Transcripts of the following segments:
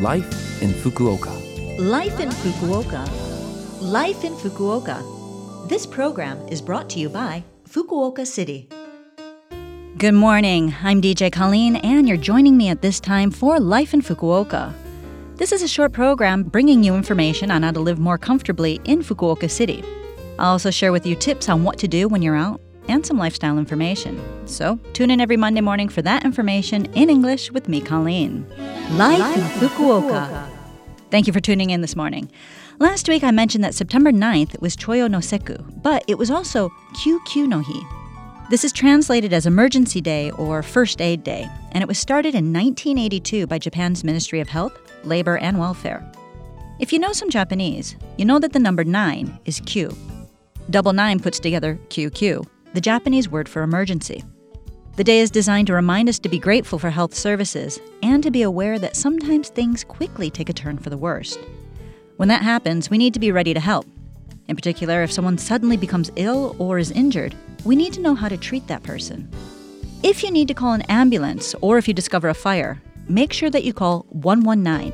Life in Fukuoka. Life in Fukuoka. Life in Fukuoka. This program is brought to you by Fukuoka City. Good morning. I'm DJ Colleen, and you're joining me at this time for Life in Fukuoka. This is a short program bringing you information on how to live more comfortably in Fukuoka City. I'll also share with you tips on what to do when you're out and some lifestyle information. So, tune in every Monday morning for that information in English with me, Colleen. Life, in Fukuoka. Fukuoka. Thank you for tuning in this morning. Last week I mentioned that September 9th was Choyo no Sekku, but it was also Kyukyu no Hi. This is translated as Emergency Day or First Aid Day, and it was started in 1982 by Japan's Ministry of Health, Labor, and Welfare. If you know some Japanese, you know that the number 9 is Q. Double 9 puts together QQ, the Japanese word for emergency. The day is designed to remind us to be grateful for health services and to be aware that sometimes things quickly take a turn for the worst. When that happens, we need to be ready to help. In particular, if someone suddenly becomes ill or is injured, we need to know how to treat that person. If you need to call an ambulance or if you discover a fire, make sure that you call 119.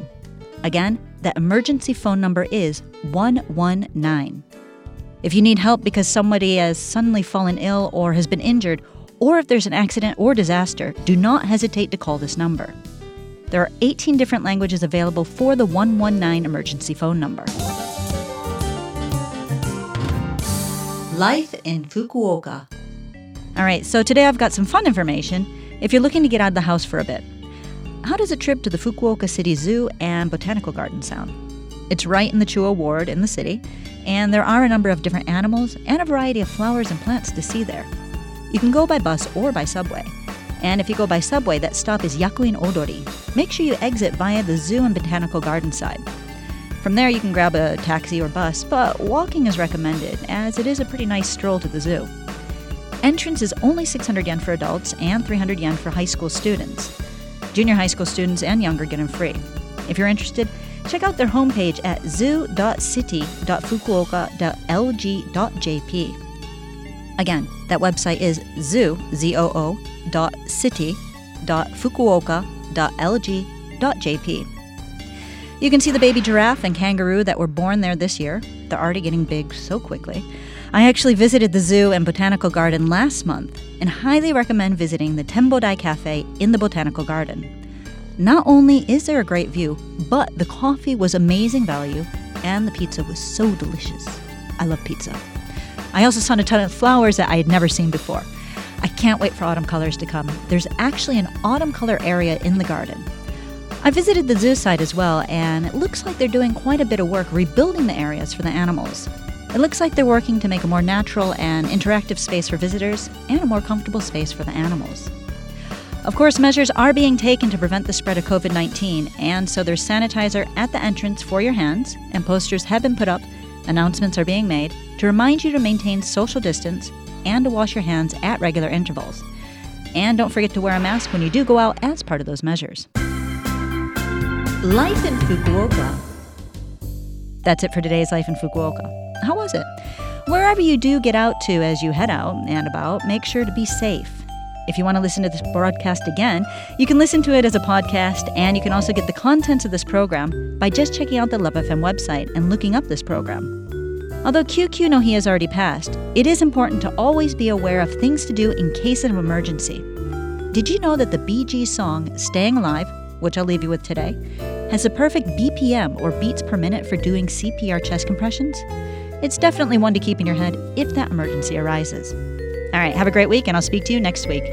Again, that emergency phone number is 119. If you need help because somebody has suddenly fallen ill or has been injured, or if there's an accident or disaster, do not hesitate to call this number. There are 18 different languages available for the 119 emergency phone number. Life in Fukuoka. All right, so today I've got some fun information if you're looking to get out of the house for a bit. How does a trip to the Fukuoka City Zoo and Botanical Garden sound? It's right in the Chuo Ward in the city, and there are a number of different animals and a variety of flowers and plants to see there. You can go by bus or by subway. And if you go by subway, that stop is Yakuin Odori. Make sure you exit via the zoo and botanical garden side. From there, you can grab a taxi or bus, but walking is recommended as it is a pretty nice stroll to the zoo. Entrance is only 600 yen for adults and 300 yen for high school students. Junior high school students and younger get in free. If you're interested, check out their homepage at zoo.city.fukuoka.lg.jp. Again, that website is zoo, Z-O-O, dot city, dot fukuoka, dot lg, dot jp. You can see the baby giraffe and kangaroo that were born there this year. They're already getting big so quickly. I actually visited the zoo and botanical garden last month and highly recommend visiting the Tembodai Cafe in the botanical garden. Not only is there a great view, but the coffee was amazing value and the pizza was so delicious. I love pizza. I also saw a ton of flowers that I had never seen before. I can't wait for autumn colors to come. There's actually an autumn color area in the garden. I visited the zoo site as well, and it looks like they're doing quite a bit of work rebuilding the areas for the animals. It looks like they're working to make a more natural and interactive space for visitors and a more comfortable space for the animals. Of course, measures are being taken to prevent the spread of COVID 19, and so there's sanitizer at the entrance for your hands, and posters have been put up, announcements are being made, to remind you to maintain social distance and to wash your hands at regular intervals. And don't forget to wear a mask when you do go out as part of those measures. Life in Fukuoka. That's it for today's Life in Fukuoka. How was it? Wherever you do get out to as you head out and about, make sure to be safe. If you want to listen to this broadcast again, you can listen to it as a podcast, and you can also get the contents of this program by just checking out the Love FM website and looking up this program. Although Kyukyu no Hi has already passed, it is important to always be aware of things to do in case of emergency. Did you know that the Bee Gees song Staying Alive, which I'll leave you with today, has the perfect BPM or beats per minute for doing CPR chest compressions? It's definitely one to keep in your head if that emergency arises. All right, have a great week, and I'll speak to you next week.